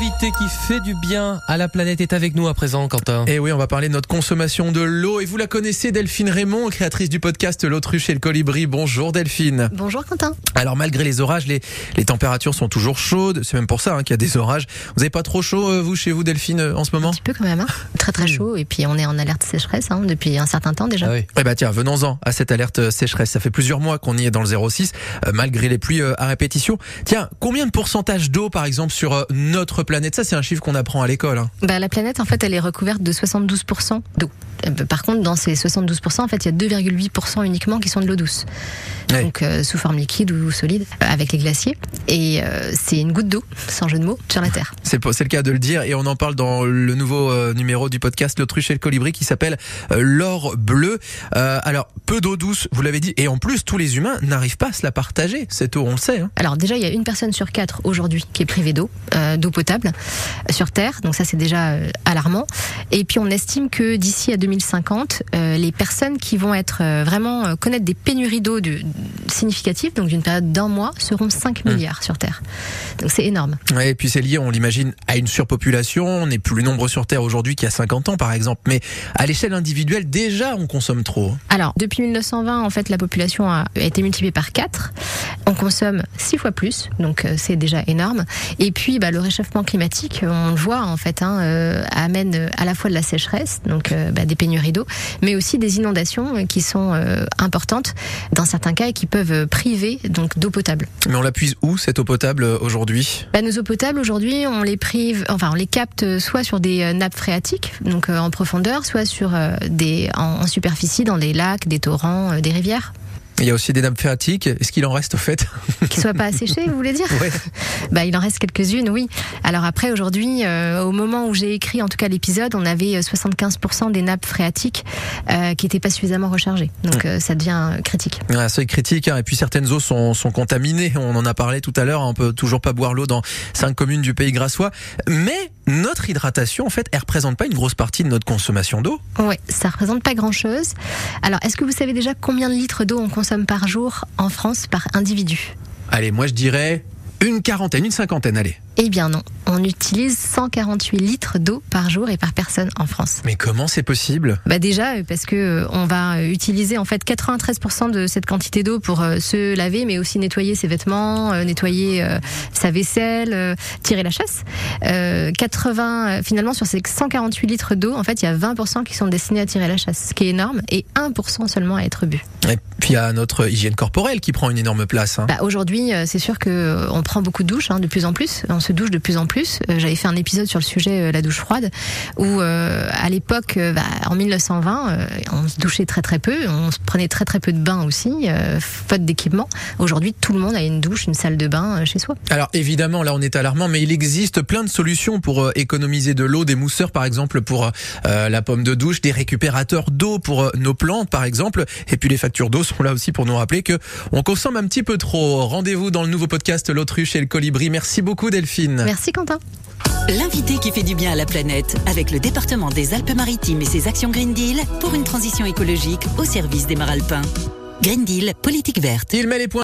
L'invité qui fait du bien à la planète est avec nous à présent, Quentin. Et oui, on va parler de notre consommation de l'eau. Et vous la connaissez, Delphine Raymond, créatrice du podcast L'autruche et le colibri. Bonjour Delphine. Bonjour Quentin. Alors malgré les orages, les, les températures sont toujours chaudes. C'est même pour ça hein, qu'il y a des orages. Vous n'avez pas trop chaud, euh, vous, chez vous, Delphine, euh, en ce moment? Un petit peu quand même. Hein très très chaud. Et puis on est en alerte sécheresse hein, depuis un certain temps déjà. Ah oui. Eh bah tiens, venons-en à cette alerte euh, sécheresse. Ça fait plusieurs mois qu'on y est dans le 06, euh, malgré les pluies euh, à répétition. Tiens, combien de pourcentage d'eau, par exemple, sur euh, notre planète Ça, c'est un chiffre qu'on apprend à l'école. hein. Bah, la planète, en fait, elle est recouverte de 72% d'eau. Euh, Par contre, dans ces 72%, en fait, il y a 2,8% uniquement qui sont de l'eau douce. Ouais. Donc, euh, sous forme liquide ou solide, euh, avec les glaciers. Et euh, c'est une goutte d'eau, sans jeu de mots, sur la Terre. C'est le cas de le dire et on en parle dans le nouveau numéro du podcast L'autruche et le colibri qui s'appelle l'or bleu. Alors peu d'eau douce, vous l'avez dit, et en plus tous les humains n'arrivent pas à se la partager. Cette eau, on le sait. Hein. Alors déjà, il y a une personne sur quatre aujourd'hui qui est privée d'eau, d'eau potable euh, sur Terre. Donc ça, c'est déjà euh, alarmant. Et puis on estime que d'ici à 2050, euh, les personnes qui vont être vraiment connaître des pénuries d'eau de- significatives, donc d'une période d'un mois, seront 5 milliards sur Terre. Donc c'est énorme. Ouais, et puis c'est lié, on l'imagine, à une surpopulation. On est plus nombreux sur Terre aujourd'hui qu'il y a 50 ans, par exemple. Mais à l'échelle individuelle, déjà, on consomme trop. Alors, depuis 1920, en fait, la population a été multipliée par 4. On consomme 6 fois plus, donc euh, c'est déjà énorme. Et puis, bah, le réchauffement climatique, on le voit, en fait, hein, euh, amène euh, à la fois de la sécheresse, donc euh, bah, des pénuries d'eau, mais aussi des inondations qui sont euh, importantes dans certains cas et qui peuvent priver donc d'eau potable. Mais on la puise où, cette eau potable, aujourd'hui? Bah, nos eaux potables aujourd'hui, on les prive, enfin on les capte soit sur des nappes phréatiques, donc en profondeur, soit sur des en, en superficie dans des lacs, des torrents, des rivières. Il y a aussi des nappes phréatiques. Est-ce qu'il en reste, au fait? Qui soient pas asséchées, vous voulez dire? Bah, il en reste quelques-unes, oui. Alors après, aujourd'hui, euh, au moment où j'ai écrit, en tout cas l'épisode, on avait euh, 75% des nappes phréatiques euh, qui n'étaient pas suffisamment rechargées. Donc euh, ça devient euh, critique. Ouais, seuil critique, hein. et puis certaines eaux sont, sont contaminées. On en a parlé tout à l'heure. On peut toujours pas boire l'eau dans cinq communes du Pays Grassois. Mais notre hydratation, en fait, elle représente pas une grosse partie de notre consommation d'eau. Ouais, ça représente pas grand-chose. Alors, est-ce que vous savez déjà combien de litres d'eau on consomme par jour en France par individu? Allez, moi je dirais une quarantaine, une cinquantaine, allez. Eh bien non, on utilise 148 litres d'eau par jour et par personne en France. Mais comment c'est possible? Bah déjà euh, parce que euh, on va euh, utiliser en fait 93% de cette quantité d'eau pour se laver, mais aussi nettoyer ses vêtements, nettoyer sa vaisselle, tirer la chasse. Euh, 80 euh, finalement sur ces 148 litres d'eau, en fait il y a 20% qui sont destinés à tirer la chasse, ce qui est énorme, et 1% seulement à être bu. Et puis il y a notre hygiène corporelle qui prend une énorme place. hein. Bah, Aujourd'hui, c'est sûr que on prend beaucoup de douches, hein, de plus en plus. On se douche de plus en plus. Euh, J'avais fait un épisode sur le sujet euh, la douche froide, où euh, à l'époque, bah, en 1920, euh, on se douchait très très peu, on se prenait très très peu de bains aussi, faute d'équipement. Aujourd'hui, tout le monde a une douche, une salle de bain chez soi. Alors évidemment, là on est alarmant, mais il existe plein de solutions pour économiser de l'eau, des mousseurs par exemple pour la pomme de douche, des récupérateurs d'eau pour nos plantes par exemple, et puis les factures d'eau sont là aussi pour nous rappeler que on consomme un petit peu trop. Rendez-vous dans le nouveau podcast L'autruche et le colibri. Merci beaucoup Delphine. Merci Quentin. L'invité qui fait du bien à la planète avec le département des Alpes-Maritimes et ses actions Green Deal pour une transition écologique au service des Maralpins. Green Deal, politique verte. Il met les points